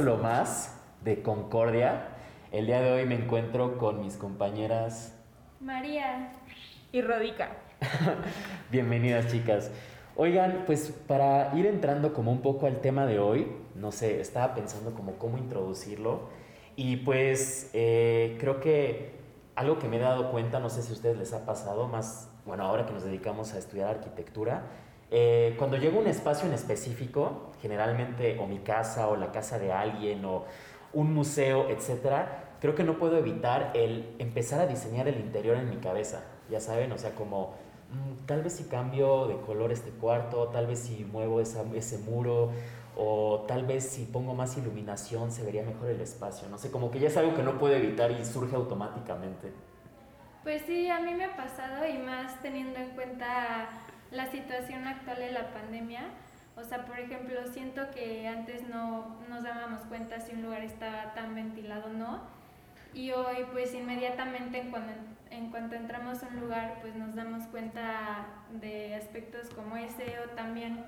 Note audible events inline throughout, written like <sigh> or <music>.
capítulo más de Concordia. El día de hoy me encuentro con mis compañeras María y Rodica. <laughs> Bienvenidas chicas. Oigan, pues para ir entrando como un poco al tema de hoy, no sé, estaba pensando como cómo introducirlo y pues eh, creo que algo que me he dado cuenta, no sé si a ustedes les ha pasado, más, bueno, ahora que nos dedicamos a estudiar arquitectura, eh, cuando llego a un espacio en específico, generalmente o mi casa o la casa de alguien o un museo, etcétera, creo que no puedo evitar el empezar a diseñar el interior en mi cabeza, ya saben, o sea, como mm, tal vez si cambio de color este cuarto, tal vez si muevo ese muro o tal vez si pongo más iluminación se vería mejor el espacio, no sé, como que ya es algo que no puedo evitar y surge automáticamente. Pues sí, a mí me ha pasado y más teniendo en cuenta la situación actual de la pandemia. O sea, por ejemplo, siento que antes no nos dábamos cuenta si un lugar estaba tan ventilado o no. Y hoy, pues inmediatamente en en cuanto entramos a un lugar, pues nos damos cuenta de aspectos como ese o también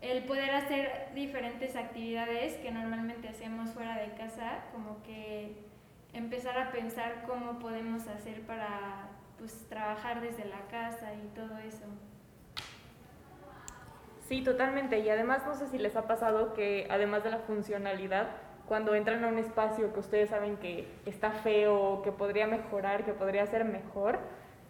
el poder hacer diferentes actividades que normalmente hacemos fuera de casa, como que empezar a pensar cómo podemos hacer para pues, trabajar desde la casa y todo eso. Sí, totalmente. Y además no sé si les ha pasado que además de la funcionalidad, cuando entran a un espacio que ustedes saben que está feo, que podría mejorar, que podría ser mejor,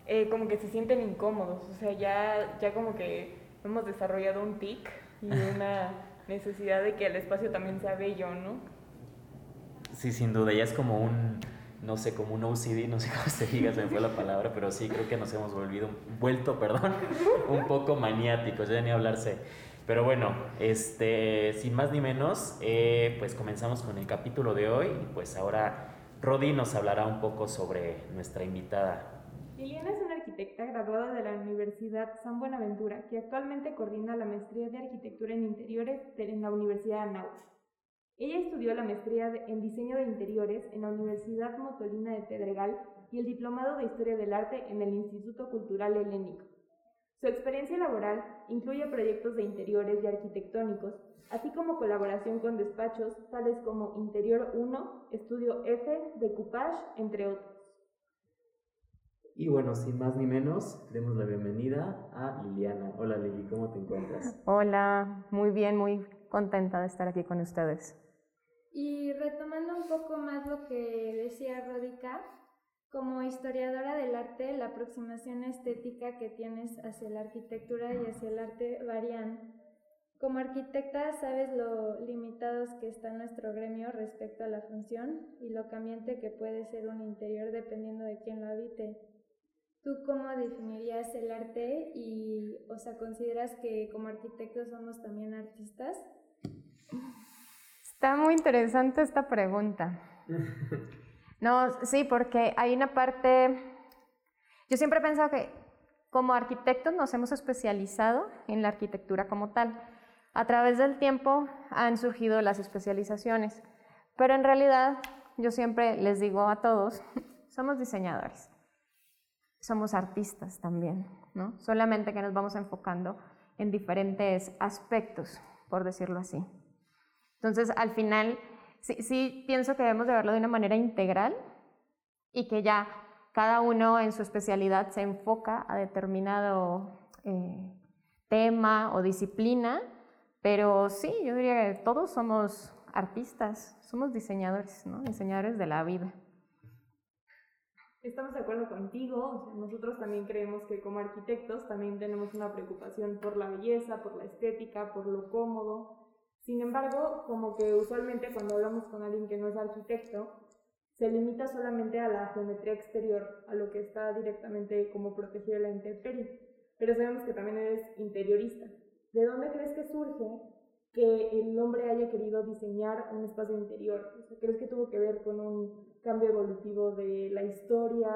eh, como que se sienten incómodos. O sea, ya, ya como que hemos desarrollado un tic y <laughs> una necesidad de que el espacio también sea bello, ¿no? Sí, sin duda. Ya es como un no sé, como un OCD, no sé <laughs> cómo se diga, se me fue la palabra, pero sí creo que nos hemos volvido, vuelto, perdón, <laughs> un poco maniáticos, ya ni hablarse. Pero bueno, este, sin más ni menos, eh, pues comenzamos con el capítulo de hoy. Pues ahora Rodi nos hablará un poco sobre nuestra invitada. Liliana es una arquitecta graduada de la Universidad San Buenaventura que actualmente coordina la maestría de arquitectura en interiores en la Universidad de Anáhuac. Ella estudió la maestría en diseño de interiores en la Universidad Motolina de Pedregal y el diplomado de Historia del Arte en el Instituto Cultural Helénico. Su experiencia laboral incluye proyectos de interiores y arquitectónicos, así como colaboración con despachos tales como Interior 1, Estudio F, Decoupage, entre otros. Y bueno, sin más ni menos, demos la bienvenida a Liliana. Hola Lili, ¿cómo te encuentras? Hola, muy bien, muy contenta de estar aquí con ustedes. Y retomando un poco más lo que decía Rodica, como historiadora del arte, la aproximación estética que tienes hacia la arquitectura y hacia el arte varían. Como arquitecta sabes lo limitados que está nuestro gremio respecto a la función y lo cambiante que puede ser un interior dependiendo de quién lo habite. ¿Tú cómo definirías el arte y, o sea, consideras que como arquitectos somos también artistas? Está muy interesante esta pregunta. <laughs> No, sí, porque hay una parte, yo siempre he pensado que como arquitectos nos hemos especializado en la arquitectura como tal. A través del tiempo han surgido las especializaciones, pero en realidad yo siempre les digo a todos, <laughs> somos diseñadores, somos artistas también, ¿no? Solamente que nos vamos enfocando en diferentes aspectos, por decirlo así. Entonces, al final, sí, pienso que debemos de verlo de una manera integral y que ya cada uno en su especialidad se enfoca a determinado eh, tema o disciplina, pero sí, yo diría que todos somos artistas, somos diseñadores, diseñadores de la vida. Estamos de acuerdo contigo, nosotros también creemos que como arquitectos también tenemos una preocupación por la belleza, por la estética, por lo cómodo, sin embargo, como que usualmente cuando hablamos con alguien que no es arquitecto, se limita solamente a la geometría exterior, a lo que está directamente como protegido de la intemperie. Pero sabemos que también eres interiorista. ¿De dónde crees que surge que el hombre haya querido diseñar un espacio interior? ¿Crees que tuvo que ver con un cambio evolutivo de la historia?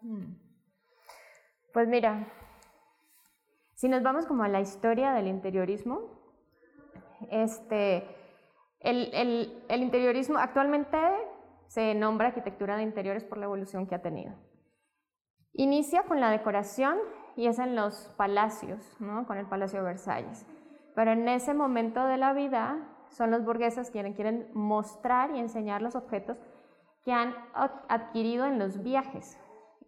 Hmm. Pues mira, si nos vamos como a la historia del interiorismo, este, el, interiorismo actualmente se nombra arquitectura de interiores por la evolución que ha tenido. Inicia con la decoración y es en los palacios, con el Palacio de Versalles. pero en ese momento de la vida son los burgueses quienes quieren mostrar y enseñar los objetos que han adquirido en los viajes.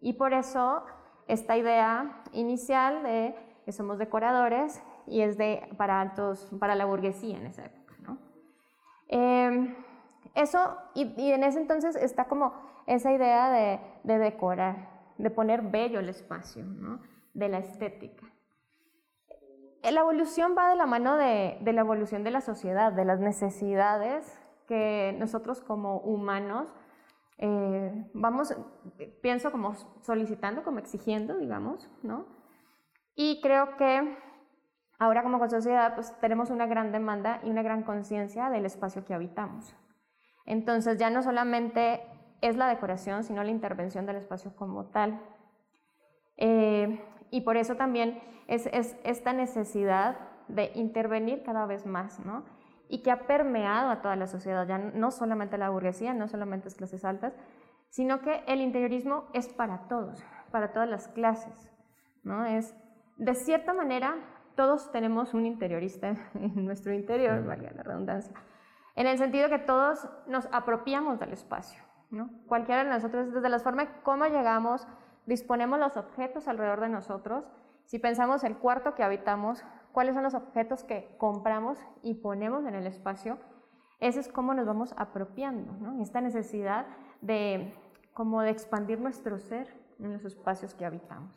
Y por eso esta idea inicial de que somos decoradores y es de para altos, para la burguesía en esa época. ¿no? Em, eso, y, en ese entonces está como esa idea de, de decorar, de poner bello el espacio, ¿no? de la estética. La evolución va de la mano de, de, la evolución de la sociedad, de las necesidades que nosotros como humanos eh, vamos, pienso como solicitando, como exigiendo, digamos, ¿no? Y creo que ahora como sociedad pues tenemos una gran demanda y una gran conciencia del espacio que habitamos. Entonces ya no solamente es la decoración, sino la intervención del espacio como tal. Eh, y por eso también es, esta necesidad de intervenir cada vez más, ¿no? Y que ha permeado a toda la sociedad, ya no solamente la burguesía, no solamente las clases altas, sino que el interiorismo es para todos, para todas las clases, ¿no? Es, de cierta manera, todos tenemos un interiorista <laughs> en nuestro interior, valga la redundancia, en el sentido que todos nos apropiamos del espacio, ¿no? Cualquiera de nosotros, desde la forma cómo llegamos, disponemos los objetos alrededor de nosotros. Si pensamos el cuarto que habitamos, cuáles son los objetos que compramos y ponemos en el espacio, eso es cómo nos vamos apropiando, ¿no? Esta necesidad de, como de expandir nuestro ser en los espacios que habitamos.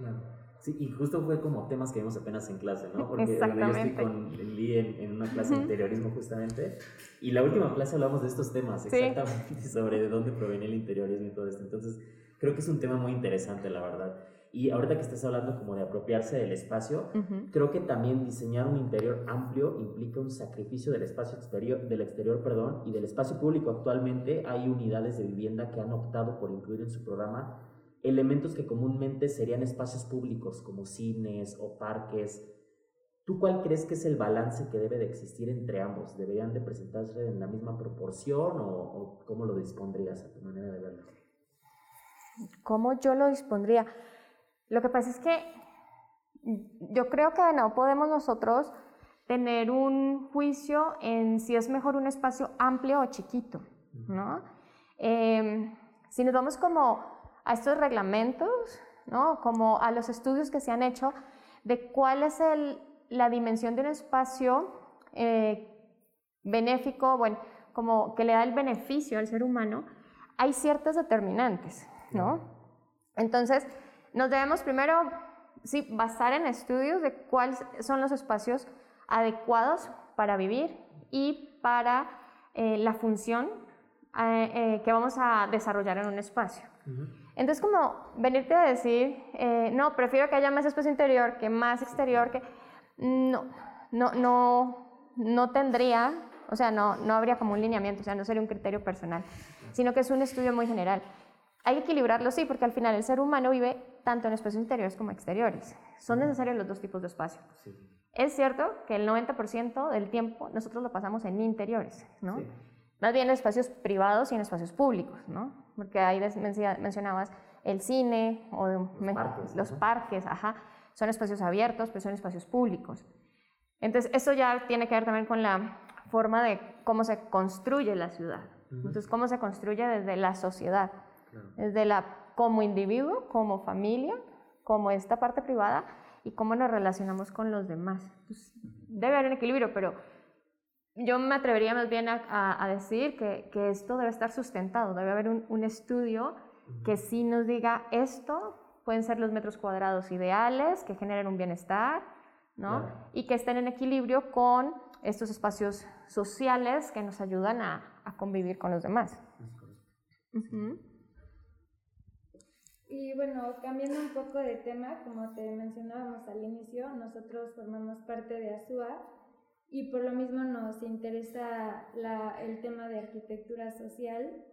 Claro. Sí, y justo fue como temas que vimos apenas en clase, ¿no? Porque yo estoy con Lee en, una clase de interiorismo justamente, y la última clase hablamos de estos temas, exactamente, <laughs> sobre de dónde proviene el interiorismo y todo esto. Entonces, creo que es un tema muy interesante, la verdad. Y ahorita que estás hablando como de apropiarse del espacio, creo que también diseñar un interior amplio implica un sacrificio del espacio exterior, del exterior, perdón, y del espacio público. Actualmente hay unidades de vivienda que han optado por incluir en su programa elementos que comúnmente serían espacios públicos como cines o parques. ¿Tú cuál crees que es el balance que debe de existir entre ambos? ¿Deberían de presentarse en la misma proporción o, cómo lo dispondrías a tu manera de verlo? ¿Cómo yo lo dispondría? Lo que pasa es que yo creo que no podemos nosotros tener un juicio en si es mejor un espacio amplio o chiquito, ¿no? Em, si nos vamos como a estos reglamentos, ¿no? como a los estudios que se han hecho de cuál es el, la dimensión de un espacio eh, benéfico, bueno, como que le da el beneficio al ser humano, hay ciertas determinantes, ¿no? Entonces, nos debemos primero, sí, basar en estudios de cuáles son los espacios adecuados para vivir y para eh, la función eh, que vamos a desarrollar en un espacio. Entonces, como venirte a decir, eh, no, prefiero que haya más espacio interior que más exterior, que no, no, no, no tendría, o sea, no, no habría como un lineamiento, o sea, no sería un criterio personal, sino que es un estudio muy general. Hay que equilibrarlo, sí, porque al final el ser humano vive tanto en espacios interiores como exteriores. Son necesarios los dos tipos de espacio. Es cierto que el 90% del tiempo nosotros lo pasamos en interiores, ¿no? Más bien en espacios privados y en espacios públicos, ¿no? Porque ahí mencionabas el cine o los parques, ajá. Son espacios abiertos, pero son espacios públicos. Entonces, eso ya tiene que ver también con la forma de cómo se construye la ciudad. Entonces, cómo se construye desde la sociedad, desde la como individuo, como familia, como esta parte privada y cómo nos relacionamos con los demás. debe haber un equilibrio, pero yo me atrevería más bien a, decir que, que, esto debe estar sustentado, debe haber un, un, estudio que sí nos diga esto pueden ser los metros cuadrados ideales, que generen un bienestar, ¿no? Y que estén en equilibrio con estos espacios sociales que nos ayudan a, a convivir con los demás. Y bueno, cambiando un poco de tema, como te mencionábamos al inicio, nosotros formamos parte de ASUA y por lo mismo nos interesa la, el tema de arquitectura social.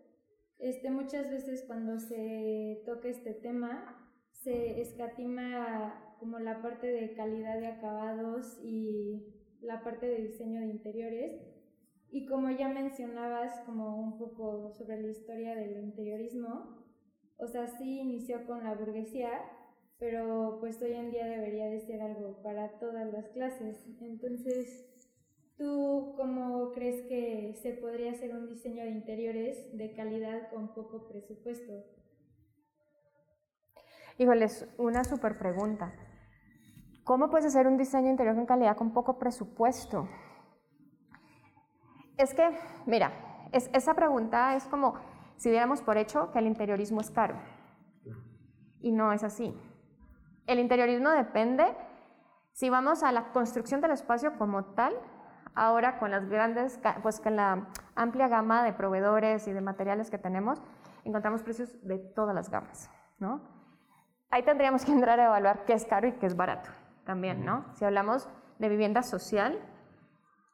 Este, muchas veces cuando se toca este tema se escatima como la parte de calidad de acabados y la parte de diseño de interiores. Y como ya mencionabas como un poco sobre la historia del interiorismo, o sea, sí inició con la burguesía, pero pues hoy en día debería de ser algo para todas las clases. Entonces, ¿tú cómo crees que se podría hacer un diseño de interiores de calidad con poco presupuesto? Híjole, es una súper pregunta. ¿Cómo puedes hacer un diseño interior con calidad con poco presupuesto? Es que, mira, esa pregunta es como si diéramos por hecho que el interiorismo es caro. Y no es así. El interiorismo depende, si vamos a la construcción del espacio como tal, ahora con las grandes, pues con la amplia gama de proveedores y de materiales que tenemos, encontramos precios de todas las gamas, ¿no? Ahí tendríamos que entrar a evaluar qué es caro y qué es barato también, ¿no? Si hablamos de vivienda social,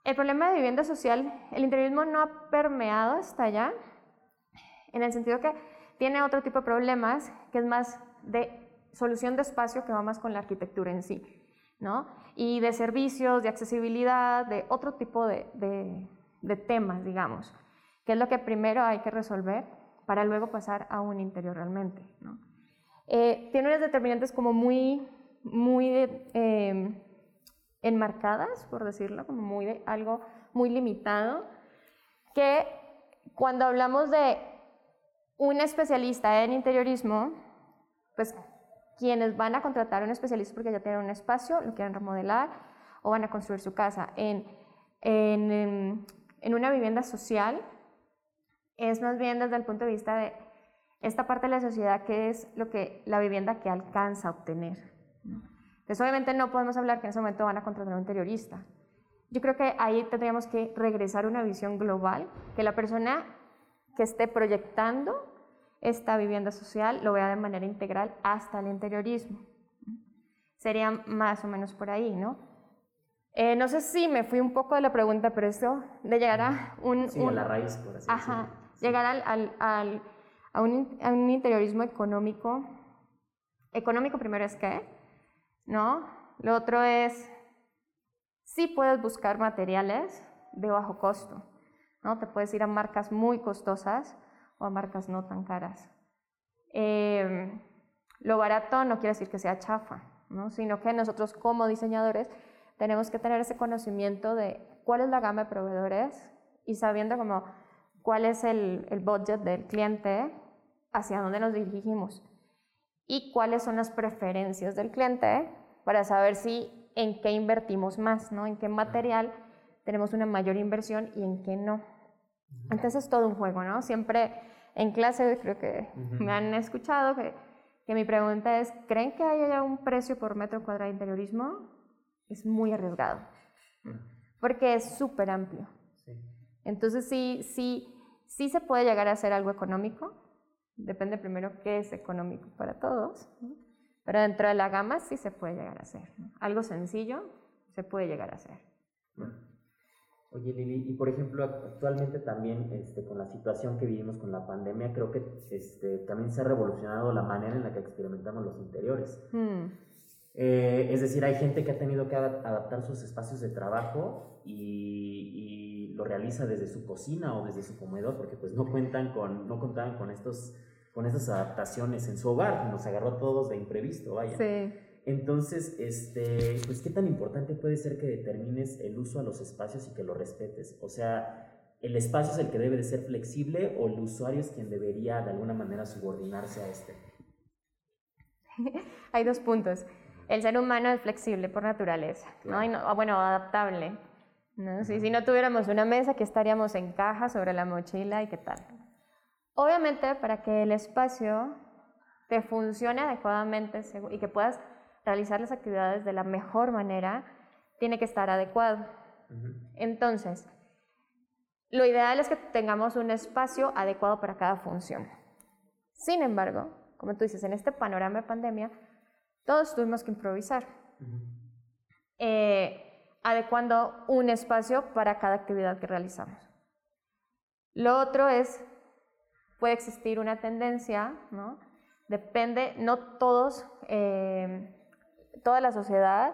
el problema de vivienda social, el interiorismo no ha permeado hasta allá, en el sentido que tiene otro tipo de problemas, que es más de solución de espacio que va más con la arquitectura en sí, ¿no? Y de servicios, de accesibilidad, de otro tipo de, de temas, digamos, que es lo que primero hay que resolver para luego pasar a un interior realmente, ¿no? Eh, tiene unas determinantes como muy, muy em, enmarcadas, por decirlo, como muy de algo muy limitado, que cuando hablamos de un especialista en interiorismo, pues quienes van a contratar a un especialista porque ya tienen un espacio, lo quieren remodelar o van a construir su casa en, en, en una vivienda social, es más bien desde el punto de vista de esta parte de la sociedad que es lo que la vivienda que alcanza a obtener. Entonces, obviamente no podemos hablar que en ese momento van a contratar un interiorista. Yo creo que ahí tendríamos que regresar a una visión global, que la persona que esté proyectando esta vivienda social lo vea de manera integral hasta el interiorismo. Sería más o menos por ahí, ¿no? Eh, no sé si me fui un poco de la pregunta, pero eso de llegar a un... Sí, a la raíz, por así ajá, Llegar al, al a un, interiorismo económico. Económico primero es qué, ¿no? Lo otro es, sí puedes buscar materiales de bajo costo, ¿no? Te puedes ir a marcas muy costosas o a marcas no tan caras. Em, lo barato no quiere decir que sea chafa, ¿no? sino que nosotros como diseñadores tenemos que tener ese conocimiento de cuál es la gama de proveedores y sabiendo como cuál es el, el budget del cliente hacia dónde nos dirigimos y cuáles son las preferencias del cliente para saber si en qué invertimos más, ¿no? En qué material tenemos una mayor inversión y en qué no. Entonces es todo un juego, ¿no? Siempre en clase creo que me han escuchado que, que, mi pregunta es, ¿creen que haya un precio por metro cuadrado de interiorismo? Es muy arriesgado, porque es súper amplio. Entonces sí, sí, sí se puede llegar a hacer algo económico, Depende primero qué es económico para todos, pero dentro de la gama sí se puede llegar a hacer. Algo sencillo se puede llegar a hacer. Oye Lili, y por ejemplo actualmente también este, con la situación que vivimos con la pandemia, creo que este, también se ha revolucionado la manera en la que experimentamos los interiores. Hmm. Eh, es decir, hay gente que ha tenido que adaptar sus espacios de trabajo y, lo realiza desde su cocina o desde su comedor, porque pues no cuentan con, no contaban con estos, con estas adaptaciones en su hogar, nos agarró a todos de imprevisto, vaya. Sí. Entonces, este, pues qué tan importante puede ser que determines el uso a los espacios y que lo respetes. O sea, el espacio es el que debe de ser flexible o el usuario es quien debería de alguna manera subordinarse a este. <laughs> Hay dos puntos. El ser humano es flexible por naturaleza, ¿no? Ah, bueno, adaptable. ¿no? Si, si no tuviéramos una mesa, que estaríamos en caja sobre la mochila y qué tal. Obviamente, para que el espacio te funcione adecuadamente y que puedas realizar las actividades de la mejor manera, tiene que estar adecuado. Entonces, lo ideal es que tengamos un espacio adecuado para cada función. Sin embargo, como tú dices, en este panorama de pandemia, todos tuvimos que improvisar, eh, adecuando un espacio para cada actividad que realizamos. Lo otro es, puede existir una tendencia, ¿no? Depende, no todos, eh, toda la sociedad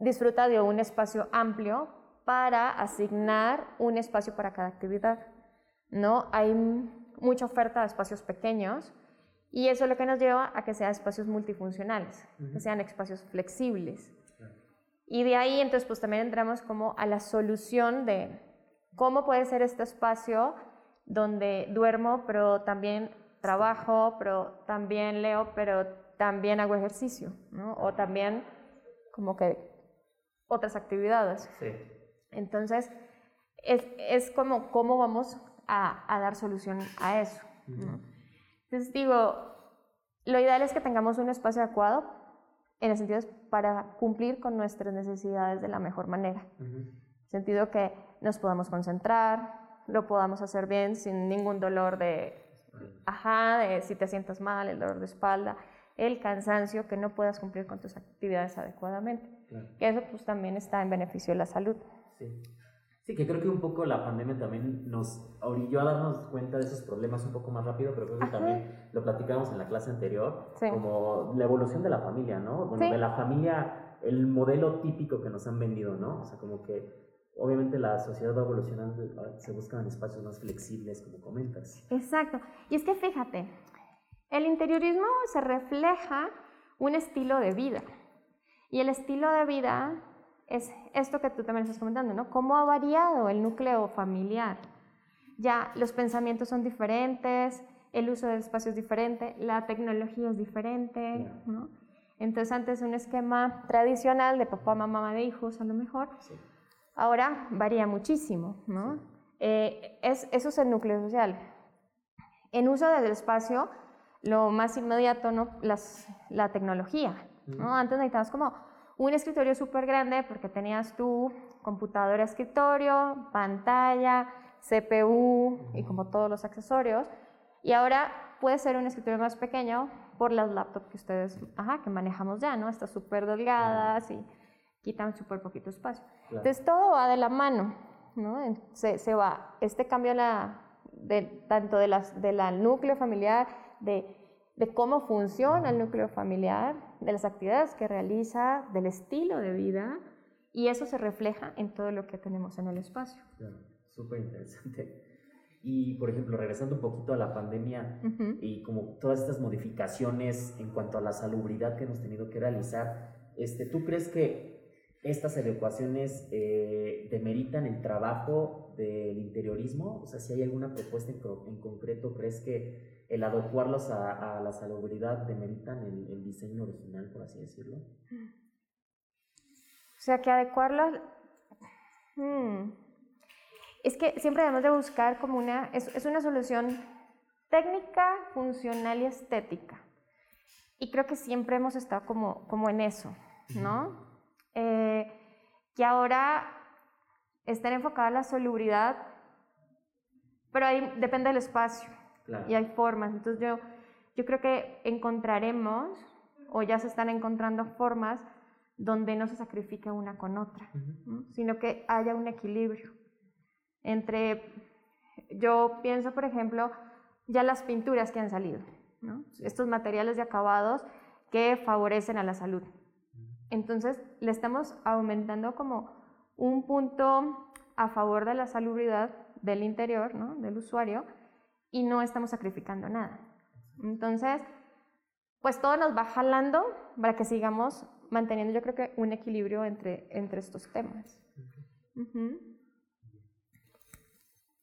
disfruta de un espacio amplio para asignar un espacio para cada actividad, ¿no? Hay mucha oferta de espacios pequeños, Y eso es lo que nos lleva a que sean espacios multifuncionales, que sean espacios flexibles. Y de ahí entonces pues también entramos como a la solución de cómo puede ser este espacio donde duermo, pero también trabajo, pero también leo, pero también hago ejercicio, ¿no? O también como que otras actividades. Sí. Entonces, es, es, como cómo vamos a, a, dar solución a eso. Entonces digo, lo ideal es que tengamos un espacio adecuado en el sentido para cumplir con nuestras necesidades de la mejor manera. En el sentido que nos podamos concentrar, lo podamos hacer bien sin ningún dolor de, ajá, de si te sientas mal, el dolor de espalda, el cansancio, que no puedas cumplir con tus actividades adecuadamente. Que eso pues también está en beneficio de la salud. Sí. Sí, que creo que un poco la pandemia también nos orilló a darnos cuenta de esos problemas un poco más rápido, pero creo que también lo platicamos en la clase anterior, como la evolución de la familia, ¿no? Bueno, de la familia, el modelo típico que nos han vendido, ¿no? O sea, como que obviamente la sociedad va evolucionando, se buscan espacios más flexibles, como comentas. Exacto. Y es que fíjate, el interiorismo se refleja un estilo de vida. Y el estilo de vida es esto que tú también estás comentando, ¿no? ¿Cómo ha variado el núcleo familiar? Ya los pensamientos son diferentes, el uso del espacio es diferente, la tecnología es diferente, ¿no? Entonces antes un esquema tradicional de papá, mamá, de hijos a lo mejor, ahora varía muchísimo, ¿no? Eh, es, eso es el núcleo social. En uso del espacio, lo más inmediato, ¿no? Las, la tecnología, ¿no? Antes necesitabas como un escritorio súper grande porque tenías tu computadora escritorio, pantalla, CPU y como todos los accesorios. Y ahora puede ser un escritorio más pequeño por las laptops que ustedes, ajá, que manejamos ya, ¿no? Estas súper delgadas y quitan súper poquito espacio. Entonces todo va de la mano, ¿no? Se, se va, este cambio la, de, tanto de, las, de la núcleo familiar, de, de cómo funciona el núcleo familiar, de las actividades que realiza, del estilo de vida, y eso se refleja en todo lo que tenemos en el espacio. Claro, súper interesante. Y, por ejemplo, regresando un poquito a la pandemia y como todas estas modificaciones en cuanto a la salubridad que hemos tenido que realizar, este, ¿tú crees que estas adecuaciones eh, demeritan el trabajo del interiorismo? O sea, si hay alguna propuesta en, en concreto, ¿crees que el adecuarlos a, la salubridad demeritan el, el, diseño original, por así decirlo. O sea, que adecuarlos... Hmm, es que siempre debemos de buscar como una... Es, es, una solución técnica, funcional y estética. Y creo que siempre hemos estado como, como en eso, ¿no? Eh, que ahora estén enfocada la salubridad, pero ahí depende del espacio. Y hay formas. Entonces yo, yo creo que encontraremos, o ya se están encontrando formas donde no se sacrifique una con otra, sino que haya un equilibrio entre, yo pienso, por ejemplo, ya las pinturas que han salido, estos materiales de acabados que favorecen a la salud. Entonces, le estamos aumentando como un punto a favor de la salubridad del interior, ¿no? del usuario, y no estamos sacrificando nada. Entonces, pues todo nos va jalando para que sigamos manteniendo, yo creo que, un equilibrio entre, entre estos temas.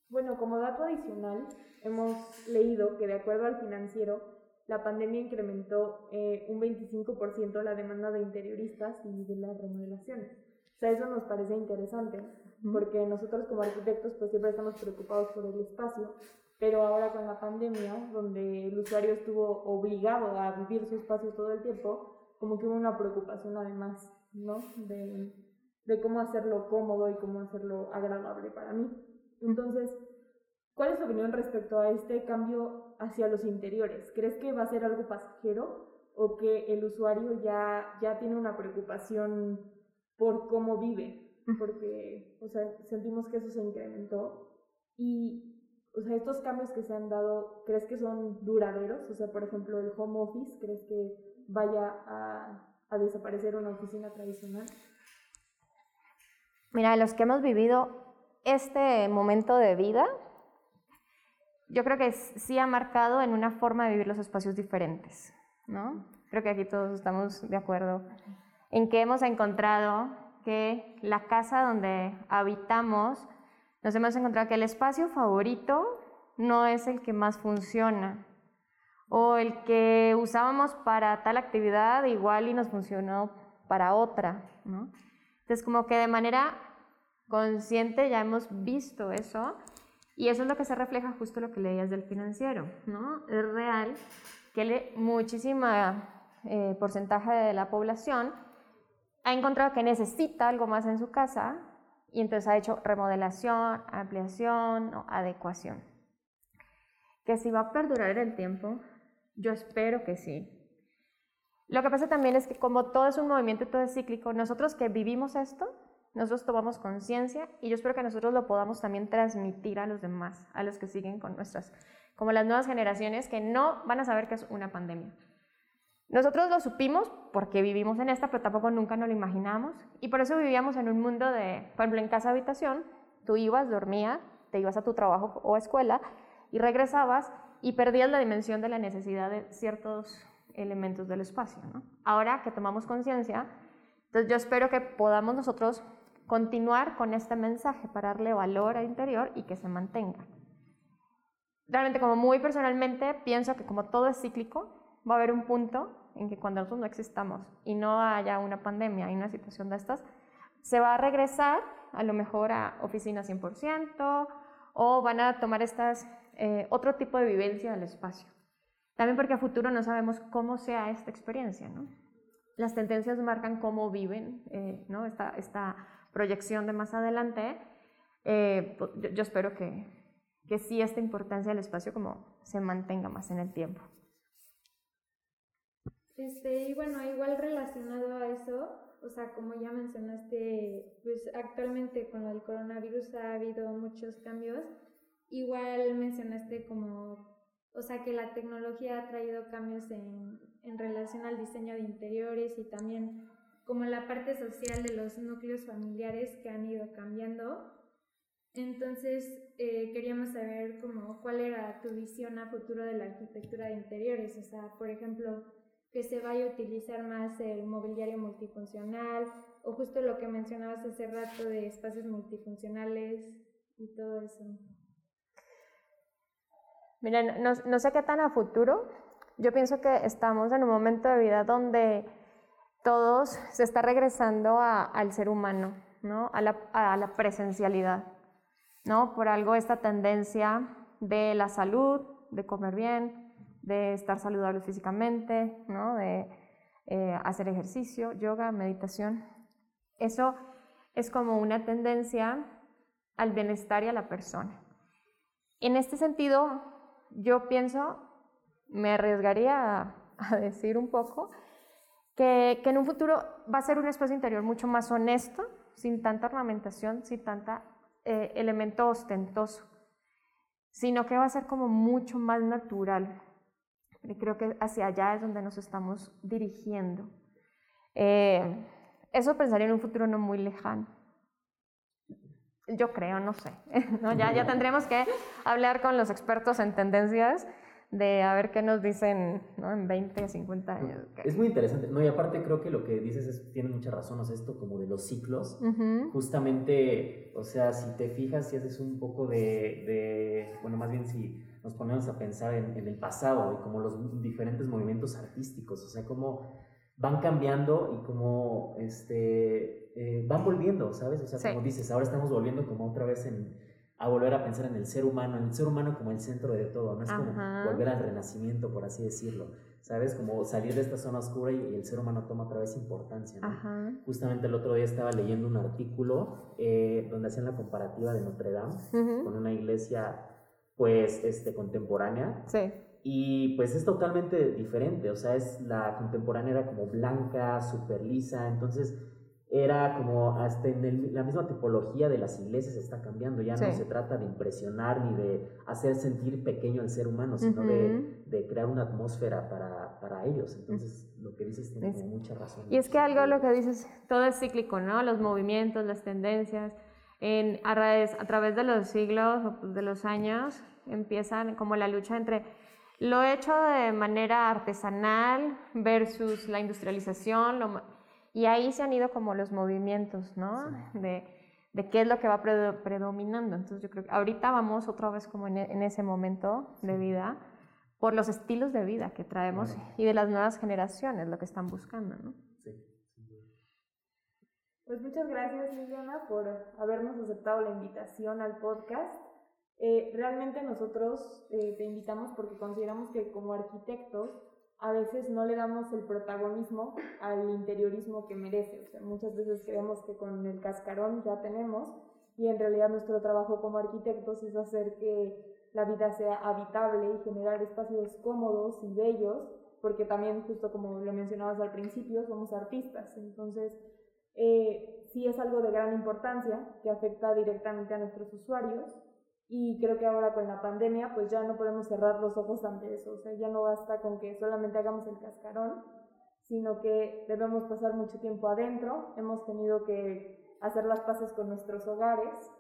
Bueno, como dato adicional, hemos leído que de acuerdo al financiero, la pandemia incrementó eh, un 25% la demanda de interioristas y de las remodelaciones. O sea, eso nos parece interesante, porque nosotros como arquitectos pues siempre estamos preocupados por el espacio, pero ahora con la pandemia, donde el usuario estuvo obligado a vivir su espacio todo el tiempo, como que hubo una preocupación además, ¿no? De, de cómo hacerlo cómodo y cómo hacerlo agradable para mí. Entonces, ¿cuál es tu opinión respecto a este cambio hacia los interiores? ¿Crees que va a ser algo pasajero o que el usuario ya, ya tiene una preocupación por cómo vive? Porque, o sea, sentimos que eso se incrementó. Y o sea, estos cambios que se han dado, ¿crees que son duraderos? O sea, por ejemplo, el home office, ¿crees que vaya a, a desaparecer una oficina tradicional? Mira, los que hemos vivido este momento de vida, yo creo que sí ha marcado en una forma de vivir los espacios diferentes, ¿no? Creo que aquí todos estamos de acuerdo en que hemos encontrado que la casa donde habitamos, nos hemos encontrado que el espacio favorito no es el que más funciona, o el que usábamos para tal actividad igual y nos funcionó para otra, ¿no? Entonces como que de manera consciente ya hemos visto eso y eso es lo que se refleja justo lo que leías del financiero, ¿no? Es real que muchísima eh, porcentaje de la población ha encontrado que necesita algo más en su casa y entonces ha hecho remodelación, ampliación o adecuación. Que si va a perdurar en el tiempo, yo espero que sí. Lo que pasa también es que como todo es un movimiento todo es cíclico, nosotros que vivimos esto, nosotros tomamos conciencia y yo espero que nosotros lo podamos también transmitir a los demás, a los que siguen con nuestras, como las nuevas generaciones que no van a saber que es una pandemia. Nosotros lo supimos porque vivimos en esta, pero tampoco nunca nos lo imaginamos y por eso vivíamos en un mundo de, por ejemplo, en casa habitación, tú ibas, dormías, te ibas a tu trabajo o escuela y regresabas y perdías la dimensión de la necesidad de ciertos elementos del espacio. Ahora que tomamos conciencia, entonces yo espero que podamos nosotros continuar con este mensaje para darle valor al interior y que se mantenga. Realmente como muy personalmente pienso que como todo es cíclico, va a haber un punto en que cuando nosotros no existamos y no haya una pandemia y una situación de estas, se va a regresar a lo mejor a oficina 100% o van a tomar estas eh, otro tipo de vivencia del espacio. También porque a futuro no sabemos cómo sea esta experiencia, ¿no? Las tendencias marcan cómo viven, eh, ¿no? Esta, esta, proyección de más adelante. Eh, pues, yo, espero que, que sí esta importancia del espacio como se mantenga más en el tiempo. Este, y bueno, igual relacionado a eso, o sea, como ya mencionaste, pues actualmente con el coronavirus ha habido muchos cambios Igual mencionaste como, o sea, que la tecnología ha traído cambios en, en relación al diseño de interiores y también como la parte social de los núcleos familiares que han ido cambiando. Entonces, eh, queríamos saber como cuál era tu visión a futuro de la arquitectura de interiores, o sea, por ejemplo, que se vaya a utilizar más el mobiliario multifuncional o justo lo que mencionabas hace rato de espacios multifuncionales y todo eso. Miren, no, sé qué tan a futuro. Yo pienso que estamos en un momento de vida donde todos se está regresando al ser humano, ¿no? a, la, presencialidad. ¿no? Por algo esta tendencia de la salud, de comer bien, de estar saludable físicamente, ¿no? de eh, hacer ejercicio, yoga, meditación. Eso es como una tendencia al bienestar y a la persona. En este sentido, yo pienso, me arriesgaría a, <laughs> decir un poco, que, en un futuro va a ser un espacio interior mucho más honesto, sin tanta ornamentación, sin tanta eh, elemento ostentoso, sino que va a ser como mucho más natural. Y creo que hacia allá es donde nos estamos dirigiendo. Eh, eso pensaría en un futuro no muy lejano. Yo creo, no sé. <laughs> ¿no? Ya, ya tendremos que hablar con los expertos en tendencias de a ver qué nos dicen ¿no? en 20, 50 años. Es muy interesante. No, y aparte creo que lo que dices es, tiene mucha razón, o sea, esto como de los ciclos. Justamente, o sea, si te fijas, si haces un poco de, de, bueno, más bien si nos ponemos a pensar en, en el pasado y como los diferentes movimientos artísticos, o sea, cómo van cambiando y como este, eh, van volviendo, ¿sabes? O sea, como dices, ahora estamos volviendo como otra vez en, a volver a pensar en el ser humano, en el ser humano como el centro de todo, no es como volver al renacimiento, por así decirlo, ¿sabes? Como salir de esta zona oscura y, el ser humano toma otra vez importancia, ¿no? Justamente el otro día estaba leyendo un artículo eh, donde hacían la comparativa de Notre Dame con una iglesia, pues, este, contemporánea. Sí y pues es totalmente diferente, o sea, es la contemporánea era como blanca, súper lisa, entonces era como hasta en la misma tipología de las iglesias está cambiando, ya no se trata de impresionar ni de hacer sentir pequeño al ser humano, sino de, de, crear una atmósfera para, para ellos, entonces lo que dices tiene mucha razón. Y es que algo lo que dices, todo es cíclico, ¿no? Los movimientos, las tendencias, En, a, través, a través de los siglos, de los años, empiezan como la lucha entre lo hecho de manera artesanal versus la industrialización, y ahí se han ido como los movimientos, ¿no? De, de, qué es lo que va predominando. Entonces yo creo que ahorita vamos otra vez como en, en ese momento de vida por los estilos de vida que traemos y de las nuevas generaciones, lo que están buscando, ¿no? Pues muchas gracias Liliana por habernos aceptado la invitación al podcast. Eh, realmente nosotros eh, te invitamos porque consideramos que como arquitectos a veces no le damos el protagonismo al interiorismo que merece. O sea, muchas veces creemos que con el cascarón ya tenemos y en realidad nuestro trabajo como arquitectos es hacer que la vida sea habitable y generar espacios cómodos y bellos, porque también, justo como lo mencionabas al principio, somos artistas. Entonces, eh, sí es algo de gran importancia que afecta directamente a nuestros usuarios y creo que ahora con la pandemia pues ya no podemos cerrar los ojos ante eso, o sea, ya no basta con que solamente hagamos el cascarón, sino que debemos pasar mucho tiempo adentro, hemos tenido que hacer las paces con nuestros hogares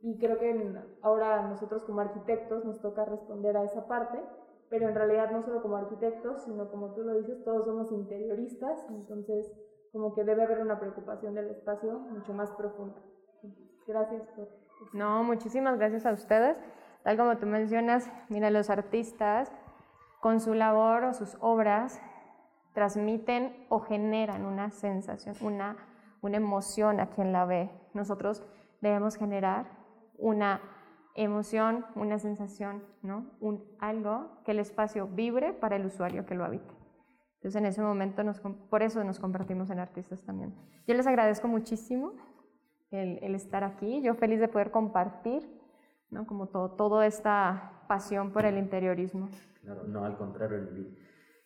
y creo que ahora nosotros como arquitectos nos toca responder a esa parte, pero en realidad no solo como arquitectos, sino como tú lo dices, todos somos interioristas, entonces como que debe haber una preocupación del espacio mucho más profunda. Gracias. No, muchísimas gracias a ustedes. Tal como tú mencionas, mira, los artistas con su labor o sus obras transmiten o generan una sensación, una, una emoción a quien la ve. Nosotros debemos generar una emoción, una sensación, ¿no? Algo que el espacio vibre para el usuario que lo habite. Entonces en ese momento, nos, por eso nos convertimos en artistas también. Yo les agradezco muchísimo el, el estar aquí, yo feliz de poder compartir, ¿no? Como todo, toda esta pasión por el interiorismo. Claro, no, al contrario, Lili.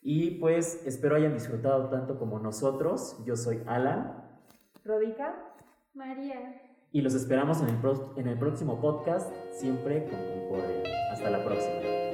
Y pues espero hayan disfrutado tanto como nosotros. Yo soy Alan. Rodica. María. Y los esperamos en el, en el próximo podcast, siempre con Concordia. Hasta la próxima.